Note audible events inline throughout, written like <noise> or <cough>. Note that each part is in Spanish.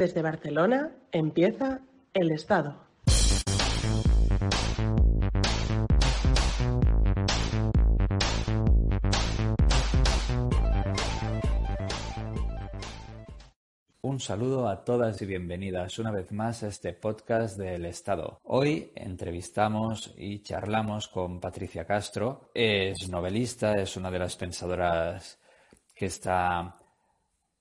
Desde Barcelona empieza El Estado. Un saludo a todas y bienvenidas una vez más a este podcast del Estado. Hoy entrevistamos y charlamos con Patricia Castro. Es novelista, es una de las pensadoras que está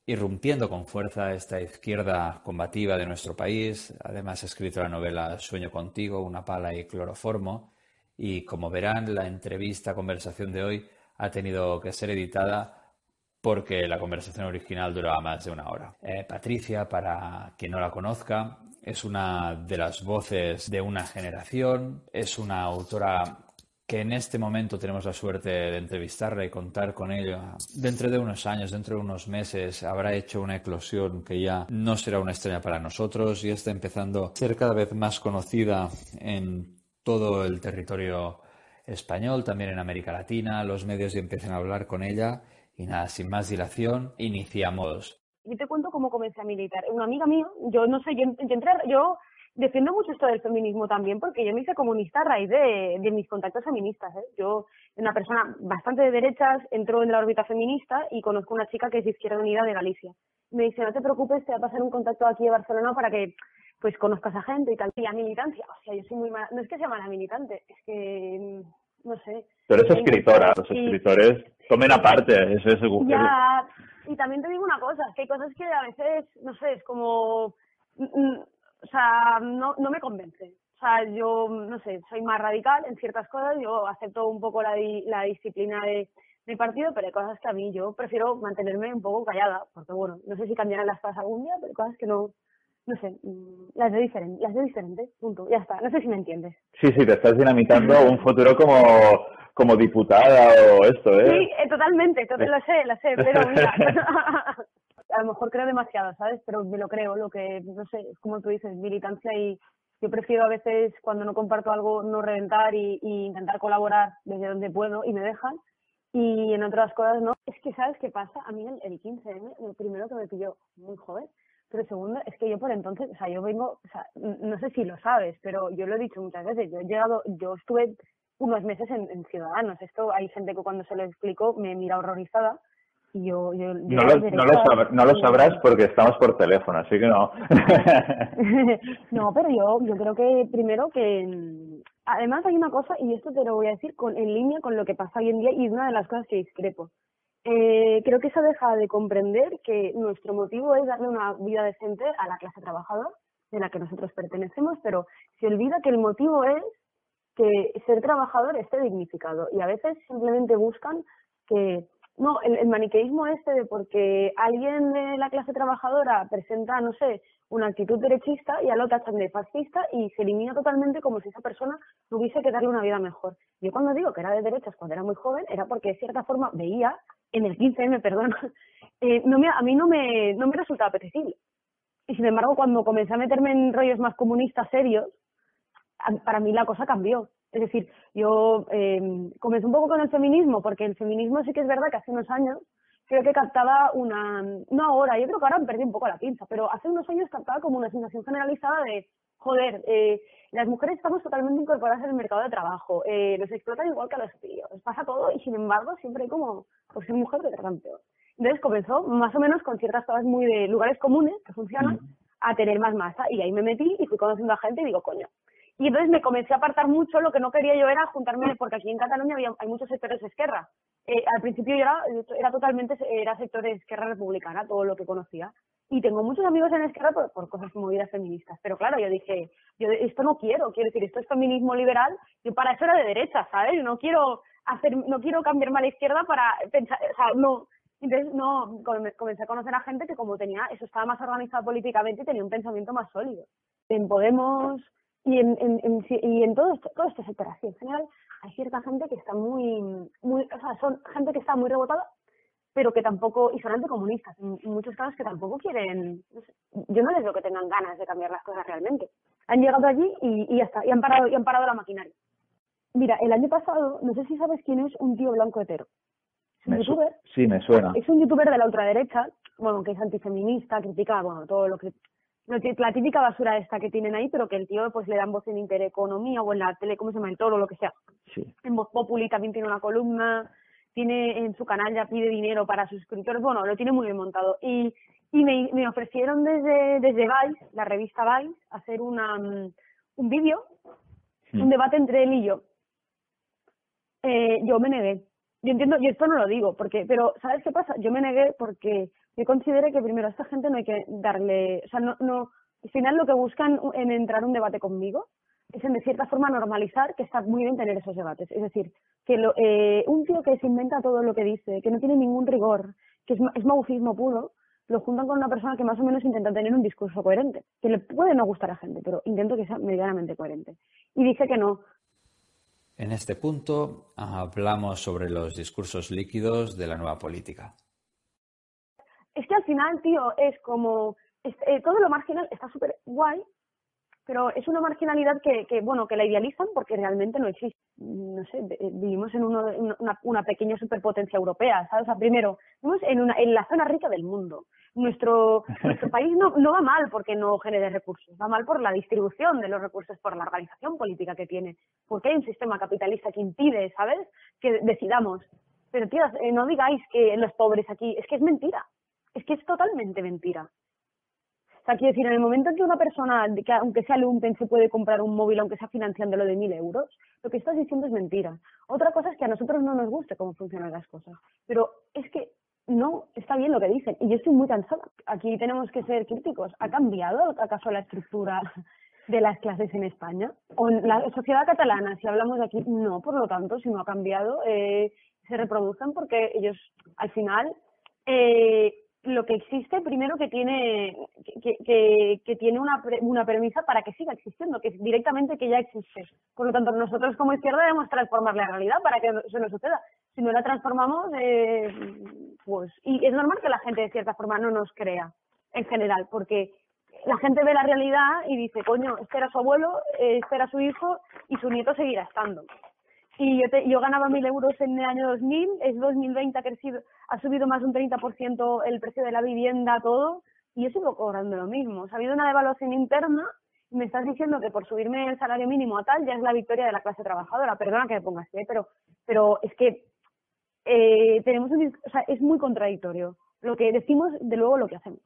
irrumpiendo con fuerza esta izquierda combativa de nuestro país. Además ha escrito la novela Sueño contigo, Una pala y cloroformo. Y como verán, la entrevista, conversación de hoy ha tenido que ser editada porque la conversación original duraba más de una hora. Eh, Patricia, para quien no la conozca, es una de las voces de una generación, es una autora que en este momento tenemos la suerte de entrevistarla y contar con ella. Dentro de unos años, dentro de unos meses, habrá hecho una eclosión que ya no será una extraña para nosotros y está empezando a ser cada vez más conocida en todo el territorio español, también en América Latina. Los medios ya empiezan a hablar con ella y nada, sin más dilación, iniciamos. Yo te cuento cómo comencé a militar. Una amiga mía, yo no sé, yo, yo defiendo mucho esto del feminismo también porque yo me hice comunista a raíz de, mis contactos feministas. ¿eh? Yo, una persona bastante de derechas, entró en la órbita feminista y conozco una chica que es de Izquierda Unida de Galicia. Me dice, no te preocupes, te va a pasar un contacto aquí de Barcelona para que pues conozcas a gente y tal. Y la militancia, o sea, yo soy muy mala, no es que sea mala militante, es que no sé. Pero eres escritora, los escritores tomen aparte, eso es. Ya, y también te digo una cosa, que hay cosas que a veces, no sé, es como, mm, mm, sea, no, no me convence. O sea, yo, no sé, soy más radical en ciertas cosas, yo acepto un poco la, la disciplina de mi partido, pero hay cosas que a mí yo prefiero mantenerme un poco callada, porque bueno, no sé si cambiarán las cosas algún día, pero hay cosas que no, no sé, mm, las de diferente, las de diferente, punto, ya está, no sé si me entiendes. Sí, sí, te estás dinamitando un futuro como, como diputada o esto, ¿eh? Sí, eh, totalmente, lo sé, lo sé, pero mira, <laughs> <laughs> a lo mejor creo demasiado, ¿sabes? Pero me lo creo, lo que, no sé, es como tú dices, militancia y yo prefiero a veces cuando no comparto algo no reventar y, intentar colaborar desde donde puedo y me dejan. Y en otras cosas no. Es que, ¿sabes qué pasa? A mí el, el 15M, el primero que me pilló muy joven, pero segundo, es que yo por entonces, o sea, yo vengo, o sea, no sé si lo sabes, pero yo lo he dicho muchas veces, yo he llegado, yo estuve unos meses en, Ciudadanos. Esto hay gente que cuando se lo explico me mira horrorizada. Y yo, yo, no, lo, no, lo no, lo, sabrás porque estamos por teléfono, así que no. <laughs> no, pero yo, yo creo que primero que además hay una cosa, y esto te lo voy a decir con, en línea con lo que pasa hoy en día, y es una de las cosas que discrepo. Eh, creo que se deja de comprender que nuestro motivo es darle una vida decente a la clase trabajadora de la que nosotros pertenecemos, pero se olvida que el motivo es que ser trabajador esté dignificado y a veces simplemente buscan que no, el, maniqueísmo este de porque alguien de la clase trabajadora presenta, no sé, una actitud derechista y al otro tachan de fascista y se elimina totalmente como si esa persona tuviese que darle una vida mejor. Yo cuando digo que era de derechas cuando era muy joven era porque de cierta forma veía en el 15M, perdón, <laughs> eh, no me, a mí no me, no me resultaba apetecible. Y sin embargo, cuando comencé a meterme en rollos más comunistas serios, para mí la cosa cambió. Es decir, yo eh, comencé un poco con el feminismo, porque el feminismo sí que es verdad que hace unos años creo que captaba una, no ahora, yo creo que ahora perdí un poco la pinza, pero hace unos años captaba como una sensación generalizada de, joder, eh, las mujeres estamos totalmente incorporadas en el mercado de trabajo, eh, nos explotan igual que a los tíos, pasa todo y sin embargo siempre hay como, por ser mujer te tratan peor. Entonces comenzó más o menos con ciertas cosas muy de lugares comunes que funcionan a tener más masa y ahí me metí y fui conociendo a gente y digo, coño, y entonces me comencé a apartar mucho, lo que no quería yo era juntarme, porque aquí en Cataluña había, hay muchos sectores de izquierda. Eh, al principio yo era, totalmente, era sector de izquierda republicana, todo lo que conocía. Y tengo muchos amigos en izquierda por, por cosas movidas feministas. Pero claro, yo dije, yo esto no quiero, quiero decir, esto es feminismo liberal, y para eso era de derecha, ¿sabes? Yo no quiero hacer, no quiero cambiarme a la izquierda para pensar, no, entonces, no, comencé a conocer a gente que como tenía, eso estaba más organizado políticamente y tenía un pensamiento más sólido. En Podemos, y en, en, en, y en todo esto, todo esto sector así en general hay cierta gente que está muy, muy, o sea, son gente que está muy rebotada, pero que tampoco, y son anticomunistas, en, muchos casos que tampoco quieren, yo no les veo que tengan ganas de cambiar las cosas realmente. Han llegado allí y, y ya está, y han parado, y han parado la maquinaria. Mira, el año pasado, no sé si sabes quién es un tío blanco hetero. Es un youtuber. Sí, me suena. Es un youtuber de la ultraderecha, bueno, que es antifeminista, critica, bueno, todo lo que la típica basura esta que tienen ahí, pero que el tío pues le dan voz en Intereconomía o en la tele, ¿cómo se llama? El Toro, lo que sea. Sí. En Voz Populi también tiene una columna, tiene en su canal ya pide dinero para suscriptores, bueno, lo tiene muy bien montado. Y, y me, me ofrecieron desde, desde Vice, la revista Vice, hacer una, mm, un vídeo, Mm. un debate entre él y yo. Eh, yo me negué. Yo entiendo, y esto no lo digo, porque, pero ¿sabes qué pasa? Yo me negué porque yo consideré que primero a esta gente no hay que darle, o sea, no, no, al final lo que buscan en entrar un debate conmigo es en de cierta forma normalizar que está muy bien tener esos debates. Es decir, que lo, eh, un tío que se inventa todo lo que dice, que no tiene ningún rigor, que es, es puro, lo juntan con una persona que más o menos intenta tener un discurso coherente, que le puede no gustar a gente, pero intento que sea medianamente coherente. Y dije que no, En este punto hablamos sobre los discursos líquidos de la nueva política. Es que al final, tío, es como es- eh, todo lo marginal está súper guay, pero es una marginalidad que, que, bueno, que la idealizan porque realmente no existe. No sé, eh, vivimos en uno, una, una pequeña superpotencia europea, ¿sabes? O sea, primero, vivimos en, una, en la zona rica del mundo. Nuestro, <laughs> nuestro país no, no va mal porque no genere recursos, va mal por la distribución de los recursos, por la organización política que tiene, porque hay un sistema capitalista que impide, ¿sabes?, que decidamos. Pero, tías, eh, no digáis que los pobres aquí, es que es mentira. Es que es totalmente mentira. O sea, quiero decir, en el momento en que una persona, que aunque sea lumpen, se puede comprar un móvil, aunque sea financiándolo de mil euros, lo que estás diciendo es mentira. Otra cosa es que a nosotros no nos guste cómo funcionan las cosas. Pero es que no está bien lo que dicen. Y yo estoy muy cansada. Aquí tenemos que ser críticos. ¿Ha cambiado acaso la estructura de las clases en España? ¿O en la sociedad catalana, si hablamos de aquí? No, por lo tanto, si no ha cambiado, eh, se reproducen porque ellos, al final, eh, lo que existe primero que tiene que, que, tiene una, pre- una premisa para que siga existiendo, que es directamente que ya existe. Por lo tanto, nosotros como izquierda debemos transformar la realidad para que no- eso no suceda. Si no la transformamos, eh, pues... Y es normal que la gente de cierta forma no nos crea, en general, porque la gente ve la realidad y dice, coño, este era su abuelo, eh, este era su hijo y su nieto seguirá estando y yo, te- yo ganaba mil euros en el año 2000, es 2020 ha crecido, ha subido más de un 30% el precio de la vivienda, todo, y yo sigo cobrando lo mismo. O sea, ha habido una devaluación interna y me estás diciendo que por subirme el salario mínimo a tal ya es la victoria de la clase trabajadora. Perdona que me ponga así, ¿eh? pero, pero es que eh, tenemos un, o sea, es muy contradictorio lo que decimos de luego lo que hacemos.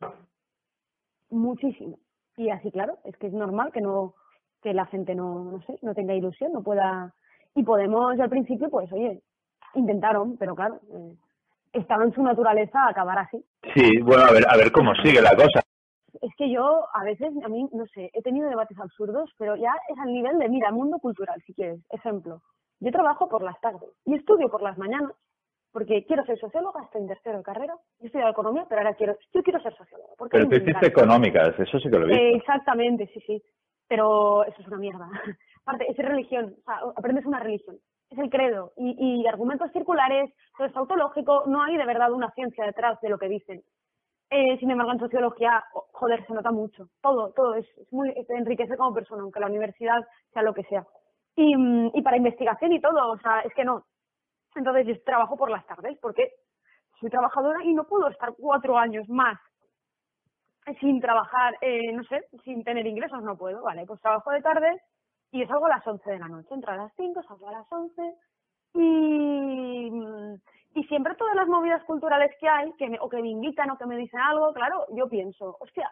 Muchísimo. Y así, claro, es que es normal que no que la gente no, no sé, no tenga ilusión, no pueda y Podemos al principio, pues oye, intentaron, pero claro, eh, estaba en su naturaleza acabar así. Sí, bueno, a ver, a ver cómo sigue la cosa. Es que yo a veces, a mí, no sé, he tenido debates absurdos, pero ya es al nivel de, mira, mundo cultural, si quieres. Ejemplo, yo trabajo por las tardes y estudio por las mañanas, porque quiero ser socióloga, estoy en tercero de carrera, yo estudiado economía, pero ahora quiero, yo quiero ser socióloga. Porque Pero tú hiciste económicas, eso sí que lo Eh, visto. exactamente, sí, sí. Pero eso es una mierda. Es religión, o sea, aprendes una religión. Es el credo. Y, y argumentos circulares, todo es autológico, no hay de verdad una ciencia detrás de lo que dicen. Eh, sin embargo, en sociología, joder, se nota mucho. Todo, todo es, muy, te enriquece como persona, aunque la universidad sea lo que sea. Y, y para investigación y todo, o sea, es que no. Entonces, yo trabajo por las tardes, porque soy trabajadora y no puedo estar cuatro años más sin trabajar, eh, no sé, sin tener ingresos, no puedo, vale, pues trabajo de tarde y yo salgo a las 11 de la noche, entro a las 5, salgo a las 11 y, y siempre todas las movidas culturales que hay, que me, o que me invitan o que me dicen algo, claro, yo pienso, hostia,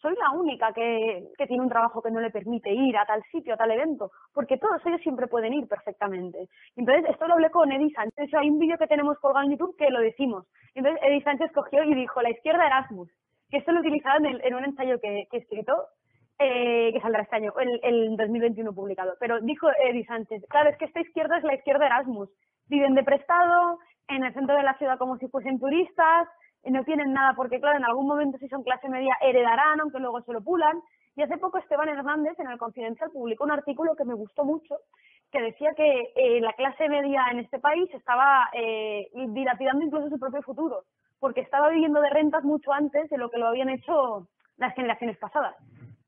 soy la única que, que tiene un trabajo que no le permite ir a tal sitio, a tal evento, porque todos ellos siempre pueden ir perfectamente. Entonces, esto lo hablé con Eddie Sánchez, hay un vídeo que tenemos colgado en YouTube que lo decimos. Entonces, Eddie Sánchez cogió y dijo, la izquierda Erasmus, que esto lo utilizaba en, en un ensayo que, que he escrito, eh, que saldrá este año, el, el 2021 publicado. Pero dijo Eddie Sánchez, claro, es que esta izquierda es la izquierda Erasmus. Viven de prestado, en el centro de la ciudad como si fuesen turistas, y no tienen nada, porque claro, en algún momento si son clase media heredarán, aunque luego se lo pulan. Y hace poco Esteban Hernández en el Confidencial publicó un artículo que me gustó mucho, que decía que eh, la clase media en este país estaba eh, dilapidando incluso su propio futuro, porque estaba viviendo de rentas mucho antes de lo que lo habían hecho las generaciones pasadas.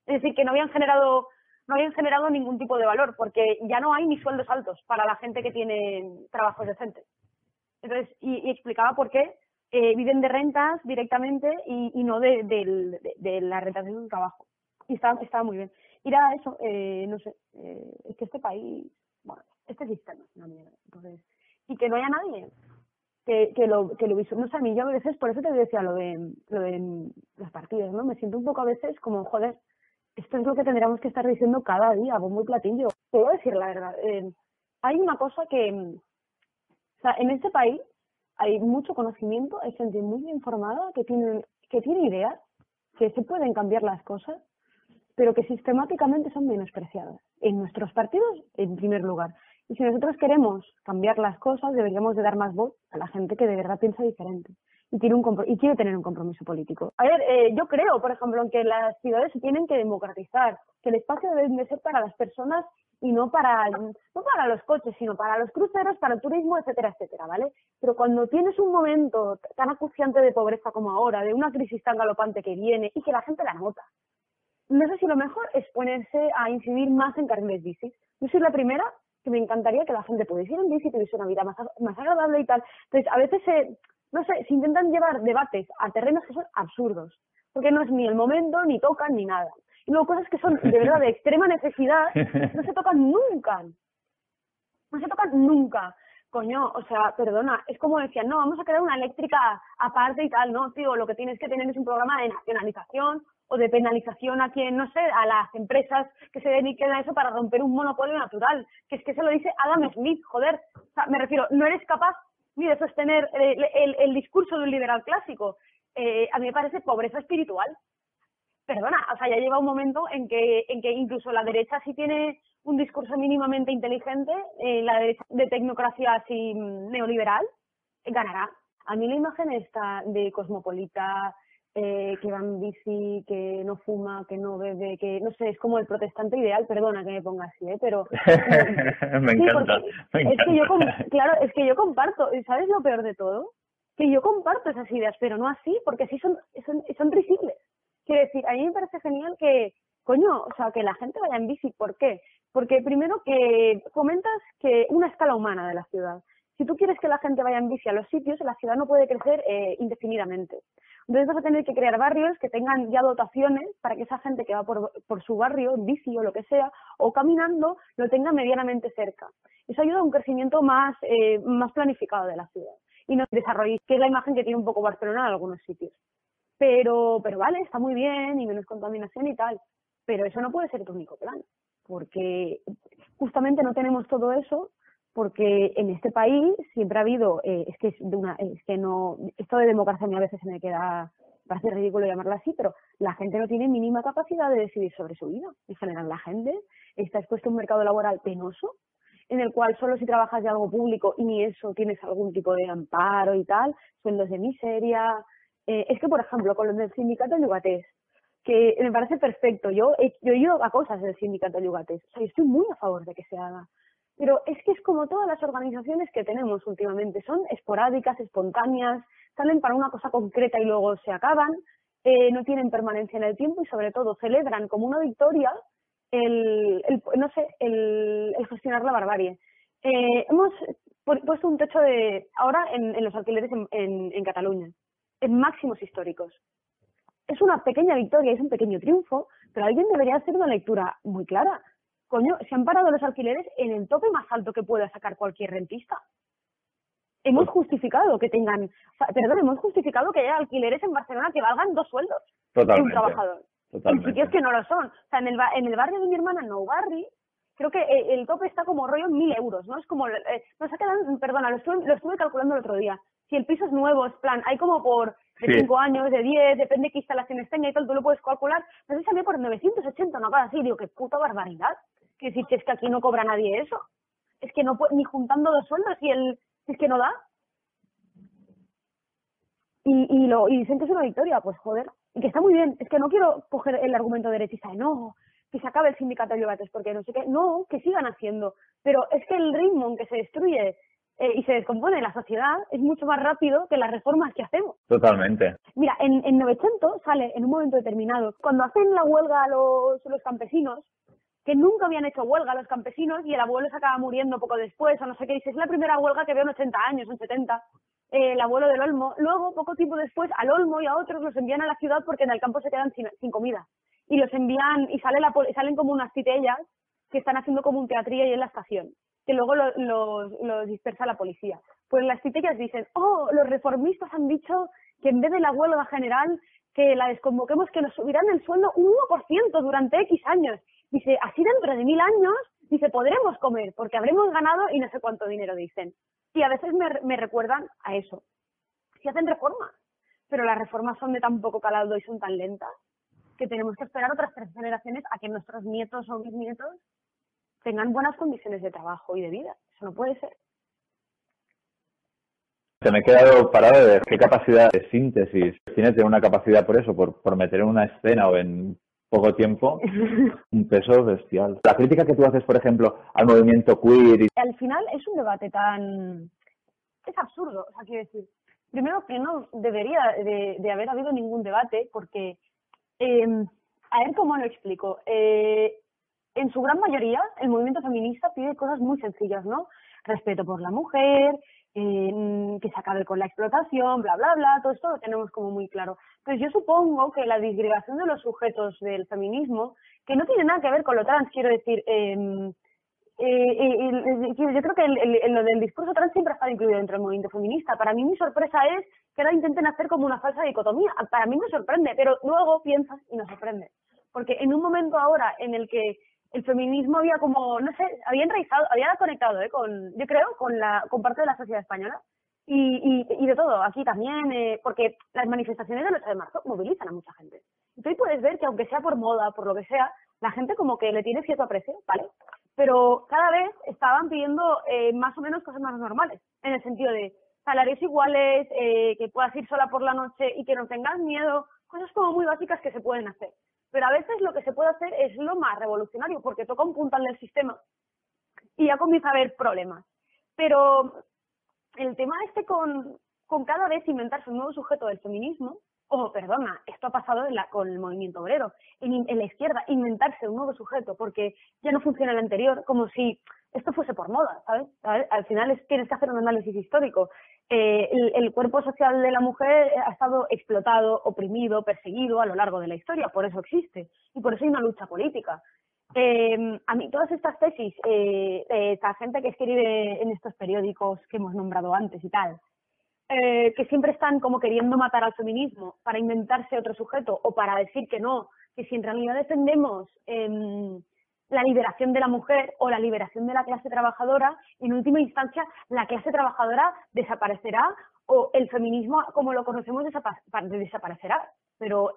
Es decir, que no habían generado no habían generado ningún tipo de valor, porque ya no hay ni sueldos altos para la gente que tiene trabajos decentes. Entonces, y, explicaba por qué eh, viven de rentas directamente y, y no de, de, de las rentas de su trabajo. y estaba, estaba muy bien. Y era eso, eh, no sé, eh, es que este país, bueno, este sistema es mierda, entonces, y que no haya nadie que, que lo que lo no sé, a mí yo a veces, por eso te decía lo de, lo de los partidos, ¿no? Me siento un poco a veces como, joder, esto es lo que tendríamos que estar diciendo cada día, bombo y platillo. Te voy a decir la verdad, eh, hay una cosa que, mm, o sea, en este país hay mucho conocimiento, hay gente muy informada que tiene, que tiene ideas, que se pueden cambiar las cosas, pero que sistemáticamente son menospreciadas. En nuestros partidos, en primer lugar. Y si nosotros queremos cambiar las cosas, deberíamos de dar más voz a la gente que de verdad piensa diferente y quiere tener un compromiso político. A ver, eh, yo creo, por ejemplo, en que las ciudades se tienen que democratizar, que el espacio debe de ser para las personas y no para no para los coches, sino para los cruceros, para el turismo, etcétera, etcétera, ¿vale? Pero cuando tienes un momento tan acuciante de pobreza como ahora, de una crisis tan galopante que viene y que la gente la nota, no sé si lo mejor es ponerse a incidir más en carriles bicis. Yo soy la primera que me encantaría que la gente pudiese ir en bici, tuviese una vida más, más agradable y tal. Entonces, a veces, se, no sé, se intentan llevar debates a terrenos que son absurdos, porque no es ni el momento, ni tocan, ni nada. Y luego cosas que son de verdad de extrema necesidad, no se tocan nunca. No se tocan nunca. Coño, o sea, perdona, es como decían, no, vamos a crear una eléctrica aparte y tal, no, tío, lo que tienes que tener es un programa de nacionalización o de penalización a quien, no sé, a las empresas que se dediquen a eso para romper un monopolio natural, que es que se lo dice Adam Smith, joder, o sea, me refiero, no eres capaz ni de sostener el, el, el discurso de un liberal clásico, eh, a mí me parece pobreza espiritual, perdona, o sea, ya llega un momento en que, en que incluso la derecha sí tiene un discurso mínimamente inteligente, eh, la derecha de tecnocracia así mm, neoliberal, eh, ganará. A mí la imagen esta de cosmopolita, eh, que va en bici, que no fuma, que no bebe, que no sé, es como el protestante ideal, perdona que me ponga así, ¿eh? pero <laughs> me Sí, encanta, me es que yo encanta. claro, es que yo comparto, ¿y ¿sabes lo peor de todo? Que yo comparto esas ideas, pero no así, porque así son, son, son risibles. Quiero decir, a mí me parece genial que, coño, o sea, que la gente vaya en bici, ¿por qué? Porque primero que comentas que una escala humana de la ciudad. Si tú quieres que la gente vaya en bici a los sitios, la ciudad no puede crecer eh, indefinidamente. Entonces vas a tener que crear barrios que tengan ya dotaciones para que esa gente que va por, por su barrio, en bici o lo que sea, o caminando, lo tenga medianamente cerca. Eso ayuda a un crecimiento más, eh, más planificado de la ciudad. Y no desarrollo, que es la imagen que tiene un poco Barcelona en algunos sitios. Pero, pero vale, está muy bien y menos contaminación y tal. Pero eso no puede ser tu único plan. Porque justamente no tenemos todo eso porque en este país siempre ha habido, eh, es que es de una, es que no, esto de democracia a mí a veces se me queda, parece ridículo llamarlo así, pero la gente no tiene mínima capacidad de decidir sobre su vida. En general, la gente está expuesta a un mercado laboral penoso, en el cual solo si trabajas de algo público y ni eso tienes algún tipo de amparo y tal, sueldos de miseria. Eh, es que, por ejemplo, con los del sindicato Yugatés, que me parece perfecto, yo he, yo he ido a cosas del sindicato Yugatés, o sea, yo estoy muy a favor de que se haga. Pero es que es como todas las organizaciones que tenemos últimamente, son esporádicas, espontáneas, salen para una cosa concreta y luego se acaban, eh, no tienen permanencia en el tiempo y sobre todo celebran como una victoria el, no sé, el, gestionar la barbarie. Eh, hemos pu- puesto un techo de ahora en, los alquileres en, en, en Cataluña, en máximos históricos. Es una pequeña victoria, es un pequeño triunfo, pero alguien debería hacer una lectura muy clara. Coño, se han parado los alquileres en el tope más alto que pueda sacar cualquier rentista. Hemos justificado que tengan, o sea, perdón, hemos justificado que haya alquileres en Barcelona que valgan dos sueldos de un Totalmente, trabajador. En totalmente. sitios que no lo son. O sea, en el, en el barrio de mi hermana, en Nou Barri, creo que eh, el tope está como rollo en mil euros, ¿no? Es como, eh, no sé, quedan, perdona, lo estuve, lo estuve calculando el otro día. Si el piso es nuevo, es plan, hay como por de Sí. 5 años, de 10, depende qué instalaciones tenga y tal, tú lo puedes calcular. No sé, salió por 980, una cosa así. Digo, qué puta barbaridad. Que que es que aquí no cobra nadie eso. Es que no puede, ni juntando dos sueldos y el, es que no da. Y, y, lo, y dicen que es una victoria, pues joder, y que está muy bien. Es que no quiero coger el argumento derechista de no, que se acabe el sindicato de yogates porque no sé qué. No, que sigan haciendo. Pero es que el ritmo en que se destruye eh, y se descompone la sociedad es mucho más rápido que las reformas que hacemos. Totalmente. Mira, en, en 900 sale en un momento determinado, cuando hacen la huelga los, los campesinos, que nunca habían hecho huelga los campesinos y el abuelo se acaba muriendo poco después, o no sé qué, dice, es la primera huelga que veo en 80 años, en 70, eh, el abuelo del Olmo. Luego, poco tiempo después, al Olmo y a otros los envían a la ciudad porque en el campo se quedan sin, sin comida. y los envían y sale la, salen como unas titellas que están haciendo como un teatrillo ahí en la estación, que luego los lo, dispersa la policía. Pues las titellas dicen, oh, los reformistas han dicho que en vez de la huelga general que la desconvoquemos, que nos subirán el sueldo un 1% durante X años. Dice, así dentro de mil años, dice, podremos comer, porque habremos ganado y no sé cuánto dinero dicen. Y a veces me, me recuerdan a eso. Si hacen reformas, pero las reformas son de tan poco calado y son tan lentas que tenemos que esperar otras tres generaciones a que nuestros nietos o bisnietos tengan buenas condiciones de trabajo y de vida. Eso no puede ser. Se me he quedado parado de qué capacidad de síntesis tiene tener una capacidad por eso, por, por meter en una escena o en poco tiempo <laughs> un peso bestial. La crítica que tú haces, por ejemplo, al movimiento queer. Y... Al final es un debate tan. es absurdo. O sea, quiero decir, primero que no debería de, haber habido ningún debate, porque. Em, a ver cómo lo explico. Eh, en su gran mayoría, el movimiento feminista pide cosas muy sencillas, ¿no? Respeto por la mujer, eh, que se acabe con la explotación, bla, bla, bla, todo esto lo tenemos como muy claro. Pues yo supongo que la disgregación de los sujetos del feminismo, que no tiene nada que ver con lo trans, quiero decir, em, eh, eh, yo creo que lo del discurso trans siempre ha estado incluido dentro del movimiento feminista. Para mí mi sorpresa es que ahora intenten hacer como una falsa dicotomía. Para mí me sorprende, pero luego piensas y nos sorprende. Porque en un momento ahora en el que el feminismo había como, no sé, había enraizado, había conectado, ¿eh? con, yo creo, con la, con parte de la sociedad española. Y, y, y de todo, aquí también, eh, porque las manifestaciones del 8 de marzo movilizan a mucha gente. Tú puedes ver que aunque sea por moda, por lo que sea, la gente como que le tiene cierto aprecio, ¿vale? Pero cada vez estaban pidiendo eh, más o menos cosas más normales, en el sentido de salarios iguales, que puedas ir sola por la noche y que no tengas miedo, cosas como muy básicas que se pueden hacer. Pero a veces lo que se puede hacer es lo más revolucionario, porque toca un puntal del sistema y ya comienza a haber problemas. Pero el tema este con, con cada vez inventarse un nuevo sujeto del feminismo, o perdona, esto ha pasado con el movimiento obrero, en, la izquierda, inventarse un nuevo sujeto porque ya no funciona el anterior, como si esto fuese por moda, ¿sabes? Al final es, tienes que hacer un análisis histórico. Eh, el, cuerpo social de la mujer ha estado explotado, oprimido, perseguido a lo largo de la historia, por eso existe y por eso hay una lucha política. Eh, a mí todas estas tesis, eh, esta gente que escribe en estos periódicos que hemos nombrado antes y tal, eh, que siempre están como queriendo matar al feminismo para inventarse otro sujeto o para decir que no, que si en realidad defendemos eh, la liberación de la mujer o la liberación de la clase trabajadora, en última instancia la clase trabajadora desaparecerá o el feminismo como lo conocemos desaparecerá. Pero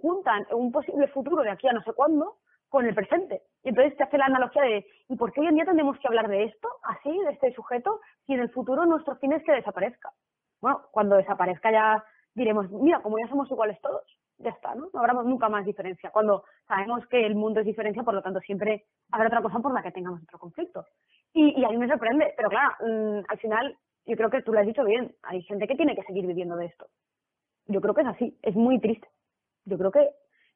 juntan un posible futuro de aquí a no sé cuándo con el presente. Y entonces te hace la analogía de, ¿y por qué hoy en día tenemos que hablar de esto, así, de este sujeto, si en el futuro nuestro fin es que desaparezca? Bueno, cuando desaparezca ya diremos, mira, como ya somos iguales todos, ya está, ¿no? No habrá nunca más diferencia. Cuando sabemos que el mundo es diferencia, por lo tanto siempre habrá otra cosa por la que tengamos otro conflicto. Y, a mí me sorprende, pero claro, mm, al final yo creo que tú lo has dicho bien, hay gente que tiene que seguir viviendo de esto. Yo creo que es así, es muy triste. Yo creo que,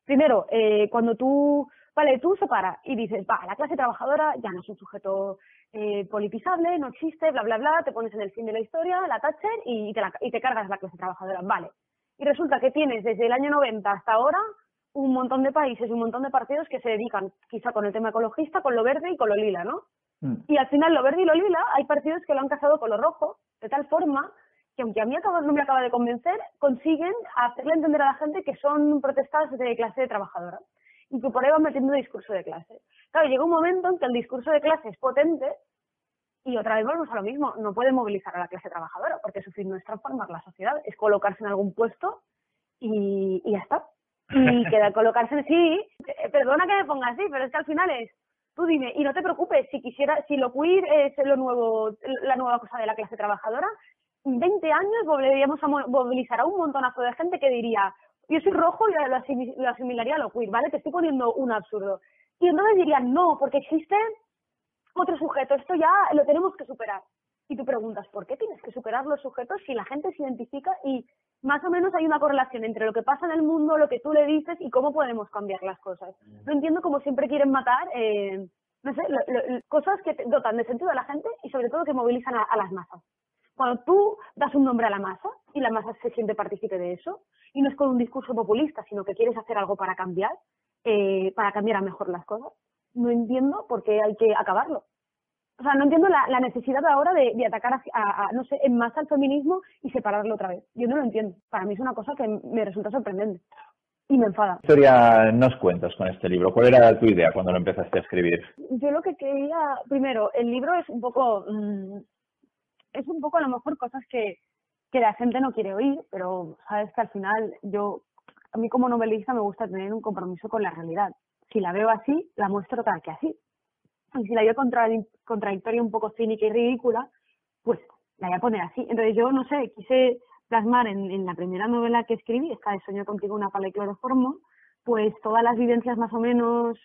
primero, eh, cuando tú, vale, tú separas y dices, va, la clase trabajadora ya no es un sujeto eh, politizable, no existe, bla, bla, bla, te pones en el fin de la historia, la Thatcher y te, y te cargas la clase trabajadora, vale y resulta que tienes desde el año 90 hasta ahora un montón de países y un montón de partidos que se dedican quizá con el tema ecologista, con lo verde y con lo lila, ¿no? Mm. Y al final lo verde y lo lila hay partidos que lo han casado con lo rojo, de tal forma que aunque a mí no me acaba de convencer, consiguen hacerle entender a la gente que son protestas de clase trabajadora y que por ahí van metiendo discurso de clase. Claro, llega un momento en que el discurso de clase es potente y otra vez volvemos a lo mismo, no puede movilizar a la clase trabajadora, porque su fin no es transformar la sociedad, es colocarse en algún puesto y, y ya está. Y <laughs> queda colocarse en sí, eh, perdona que me ponga así, pero es que al final es, tú dime, y no te preocupes, si quisiera, si lo queer es lo nuevo, la nueva cosa de la clase trabajadora, en 20 años volveríamos a movilizar a un montonazo de gente que diría, yo soy rojo y lo, asimilaría a lo queer, ¿vale? Te estoy poniendo un absurdo. Y entonces dirían, no, porque existe otro sujeto, esto ya lo tenemos que superar. Y tú preguntas, ¿por qué tienes que superar los sujetos si la gente se identifica y más o menos hay una correlación entre lo que pasa en el mundo, lo que tú le dices y cómo podemos cambiar las cosas? No entiendo cómo siempre quieren matar, eh, no sé, cosas que dotan de sentido a la gente y sobre todo que movilizan a, las masas. Cuando tú das un nombre a la masa y la masa se siente partícipe de eso, y no es con un discurso populista, sino que quieres hacer algo para cambiar, eh, para cambiar a mejor las cosas. No entiendo por qué hay que acabarlo. O sea, no entiendo la, la necesidad ahora de, de atacar a, a, no sé, en masa al feminismo y separarlo otra vez. Yo no lo entiendo. Para mí es una cosa que me resulta sorprendente y me enfada. ¿Qué historia nos cuentas con este libro? ¿Cuál era tu idea cuando lo empezaste a escribir? Yo lo que quería, primero, el libro es un poco, mmm, es un poco a lo mejor cosas que, que la gente no quiere oír, pero sabes que al final yo, a mí como novelista me gusta tener un compromiso con la realidad. Si la veo así, la muestro tal que así. Y si la veo contra, contradictoria, un poco cínica y ridícula, pues la voy a poner así. Entonces yo, no sé, quise plasmar en, en la primera novela que escribí, esta de Sueño contigo, una pala y cloroformo, pues todas las vivencias más o menos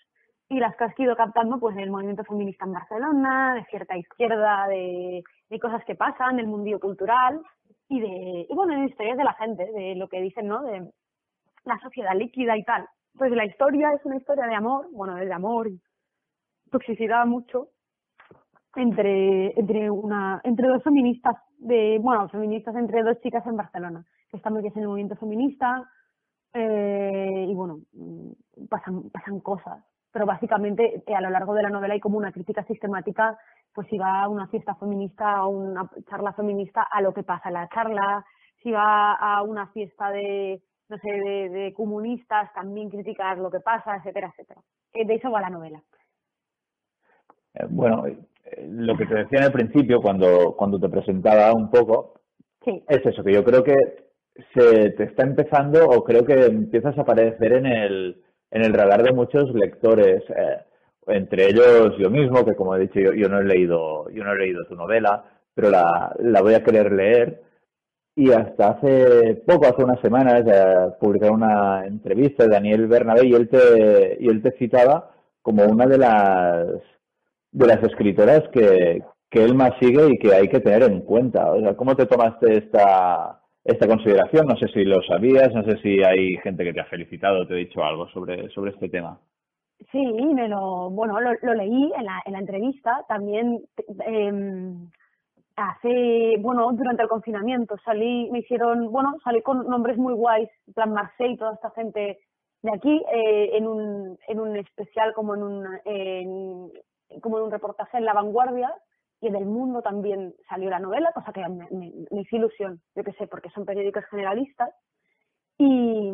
y las que has ido captando pues del movimiento feminista en Barcelona, de cierta izquierda, de, de cosas que pasan, del mundillo cultural y de, y bueno, de historias de la gente, de lo que dicen, ¿no? De la sociedad líquida y tal. Pues la historia es una historia de amor, bueno, de amor, toxicidad mucho, entre, entre una, entre dos feministas de, bueno, feministas entre dos chicas en Barcelona, que están metidas en el movimiento feminista, eh, y bueno, pasan, pasan cosas. Pero básicamente eh, a lo largo de la novela hay como una crítica sistemática, pues si va a una fiesta feminista o una charla feminista, a lo que pasa en la charla, si va a una fiesta de, no sé, de, de comunistas, también criticar lo que pasa, etcétera, etcétera. Eh, de eso va la novela. Bueno, lo que te decía en el principio, cuando, cuando te presentaba un poco, sí. es eso, que yo creo que se te está empezando o creo que empiezas a aparecer en el, en el radar de muchos lectores, eh, entre ellos yo mismo, que como he dicho, yo, yo, no he leído, yo no he leído tu novela, pero la, la voy a querer leer. Y hasta hace poco, hace unas semanas, publicaron una entrevista de Daniel Bernabé y él te, y él te citaba como una de las de las escritoras que, que él más sigue y que hay que tener en cuenta. O sea, ¿cómo te tomaste esta, esta consideración? No sé si lo sabías, no sé si hay gente que te ha felicitado te ha dicho algo sobre, sobre este tema. Sí, me lo, bueno, lo, lo leí en la, en la entrevista. También eh, hace, bueno, durante el confinamiento salí, me hicieron, bueno, salí con nombres muy guays, plan Marseille, toda esta gente de aquí, eh, en un, en un especial como en un, como en un reportaje en La Vanguardia y en El Mundo también salió la novela, cosa que me, me, hizo ilusión, yo qué sé, porque son periódicos generalistas y,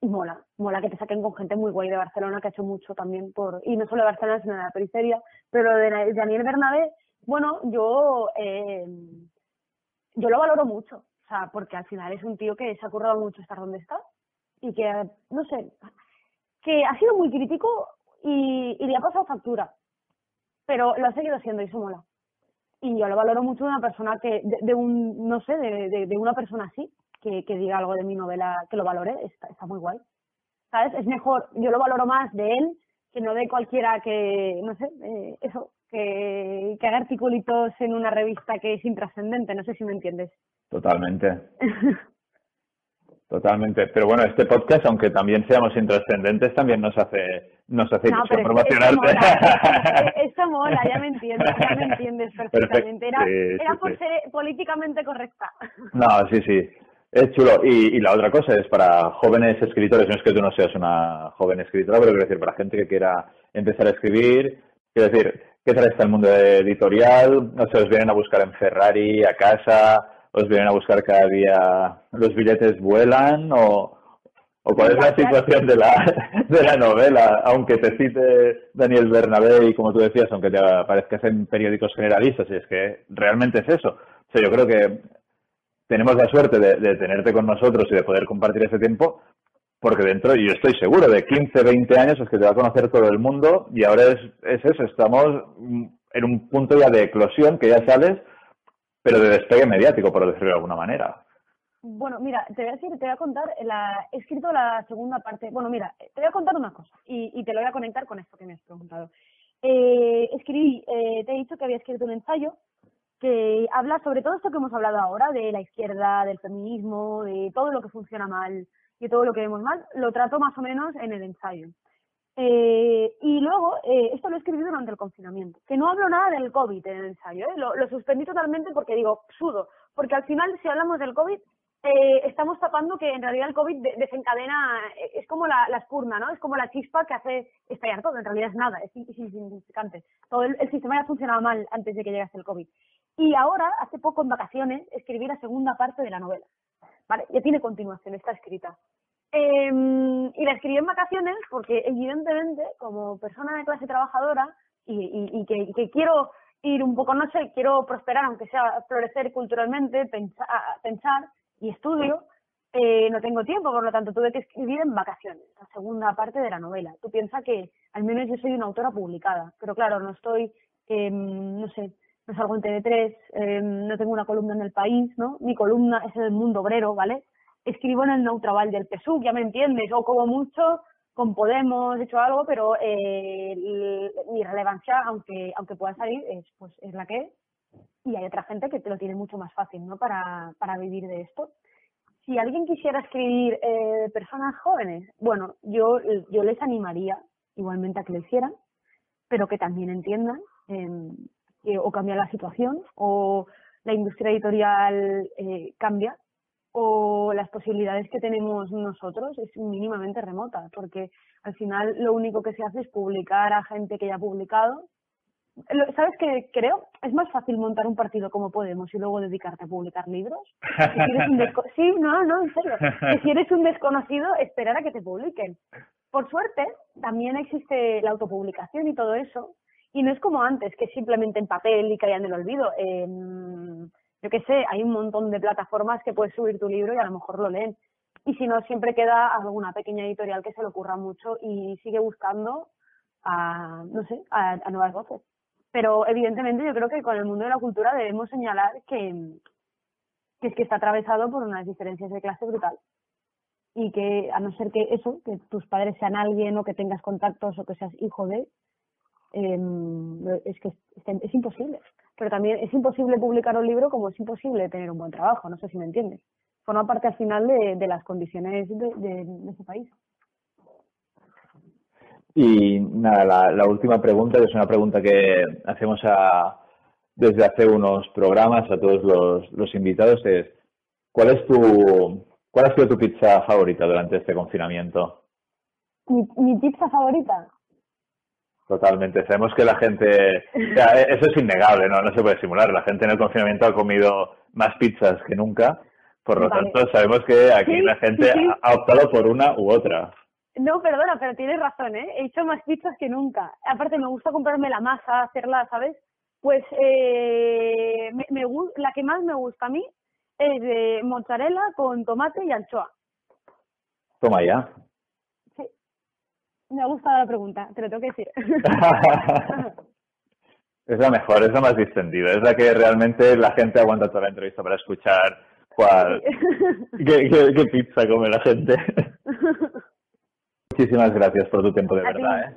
y, mola, mola que te saquen con gente muy guay de Barcelona que ha hecho mucho también por, y no solo de Barcelona sino de la periferia, pero de Daniel Bernabé, bueno, yo, eh, yo lo valoro mucho, o sea, porque al final es un tío que se ha currado mucho estar donde está y que, no sé, que ha sido muy crítico y, le ha pasado factura, pero lo ha seguido siendo y eso mola. Y yo lo valoro mucho de una persona que, de, un, no sé, de, de, de, una persona así, que, que diga algo de mi novela, que lo valore, está, está muy guay. ¿Sabes? Es mejor, yo lo valoro más de él que no de cualquiera que, no sé, eh, eso, que, que haga articulitos en una revista que es intrascendente, no sé si me entiendes. Totalmente. <laughs> Totalmente. Pero bueno, este podcast, aunque también seamos intrascendentes, también nos hace nos hace no, ilusión promocionarte. Esto, <laughs> esto mola, ya me entiendes, ya me entiendes <laughs> perfectamente. Era, Sí, era sí, por sí. ser políticamente correcta. No, sí, sí. Es chulo. Y, y la otra cosa es para jóvenes escritores, no es que tú no seas una joven escritora, pero quiero decir, para gente que quiera empezar a escribir, quiero decir, ¿qué tal está el mundo editorial? No sé, os vienen a buscar en Ferrari, a casa, os vienen a buscar cada día, los billetes vuelan o, o cuál es la situación de la, de la novela, aunque te cite Daniel Bernabé y como tú decías, aunque te aparezcas en periódicos generalistas, y es que realmente es eso. O sea, yo creo que tenemos la suerte de, de tenerte con nosotros y de poder compartir ese tiempo, porque dentro, yo estoy seguro, de 15, 20 años es que te va a conocer todo el mundo y ahora es, es eso, estamos en un punto ya de eclosión, que ya sales, pero de despegue mediático, por decirlo de alguna manera. Bueno, mira, te voy a decir, te voy a contar, la, he escrito la segunda parte. Bueno, mira, te voy a contar una cosa y, y te lo voy a conectar con esto que me has preguntado. Eh, escribí, eh, te he dicho que había escrito un ensayo que habla sobre todo esto que hemos hablado ahora, de la izquierda, del feminismo, de todo lo que funciona mal y todo lo que vemos mal, lo trato más o menos en el ensayo. Eh, y luego, eh, esto lo escribí durante el confinamiento, que no hablo nada del COVID en el ensayo, ¿eh? lo, suspendí totalmente porque digo, sudo, porque al final si hablamos del COVID eh, estamos tapando que en realidad el COVID desencadena, eh, es como la, la, ¿no? Es como la chispa que hace estallar todo, en realidad es nada, es insignificante. Todo el, sistema ya funcionaba mal antes de que llegase el COVID. Y ahora, hace poco en vacaciones, escribí la segunda parte de la novela. ¿Vale? Ya tiene continuación, está escrita. Em, y la escribí en vacaciones porque evidentemente, como persona de clase trabajadora y, y, que, quiero ir un poco, no sé, quiero prosperar, aunque sea florecer culturalmente, pensar, y estudio, eh, no tengo tiempo, por lo tanto tuve que escribir en vacaciones, la segunda parte de la novela. Tú piensas que al menos yo soy una autora publicada, pero claro, no estoy, eh, no sé, no salgo en TV3, eh, no tengo una columna en el país, ¿no? Mi columna es el mundo obrero, ¿vale? Escribo en el Neutral del PSUC, ya me entiendes, o como mucho con Podemos he hecho algo, pero eh, mi relevancia, aunque aunque pueda salir, es pues es la que es y hay otra gente que te lo tiene mucho más fácil, ¿no? Para, para vivir de esto. Si alguien quisiera escribir eh, personas jóvenes, bueno, yo, yo les animaría igualmente a que lo hicieran, pero que también entiendan que o cambia la situación o la industria editorial eh, cambia o las posibilidades que tenemos nosotros es mínimamente remota, porque al final lo único que se hace es publicar a gente que ya ha publicado ¿Sabes qué creo? Es más fácil montar un partido como Podemos y luego dedicarte a publicar libros. sí, no, no, en serio. Si eres un desconocido, esperar a que te publiquen. Por suerte, también existe la autopublicación y todo eso. Y no es como antes, que simplemente en papel y caían en el olvido. Eh, yo qué sé, hay un montón de plataformas que puedes subir tu libro y a lo mejor lo leen. Y si no, siempre queda alguna pequeña editorial que se le ocurra mucho y sigue buscando a, no sé, a nuevas voces. Pero evidentemente yo creo que con el mundo de la cultura debemos señalar que, es que está atravesado por unas diferencias de clase brutal. Y que a no ser que eso, que tus padres sean alguien o que tengas contactos o que seas hijo de, em, es que es, imposible. Pero también es imposible publicar un libro como es imposible tener un buen trabajo, no sé si me entiendes. Forma parte al final de, las condiciones de, de ese país. Y nada, la, última pregunta, que es una pregunta que hacemos a, desde hace unos programas a todos los, los invitados, es ¿cuál es tu cuál ha sido tu pizza favorita durante este confinamiento? Mi, pizza favorita. Totalmente. Sabemos que la gente, eso es innegable, ¿no? No se puede simular. La gente en el confinamiento ha comido más pizzas que nunca. Por lo tanto, sabemos que aquí la gente ha optado por una u otra. No, perdona, pero tienes razón, ¿eh? He hecho más pizzas que nunca. Aparte, me gusta comprarme la masa, hacerla, ¿sabes? Pues eh, me, me, la que más me gusta a mí es de mozzarella con tomate y anchoa. Toma ya. Me ha gustado la pregunta, te lo tengo que decir. <laughs> es la mejor, es la más distendida, es la que realmente la gente aguanta toda la entrevista para escuchar cuál, <laughs> qué, qué pizza come la gente. <laughs> Muchísimas gracias por tu tiempo, de verdad. ¿eh?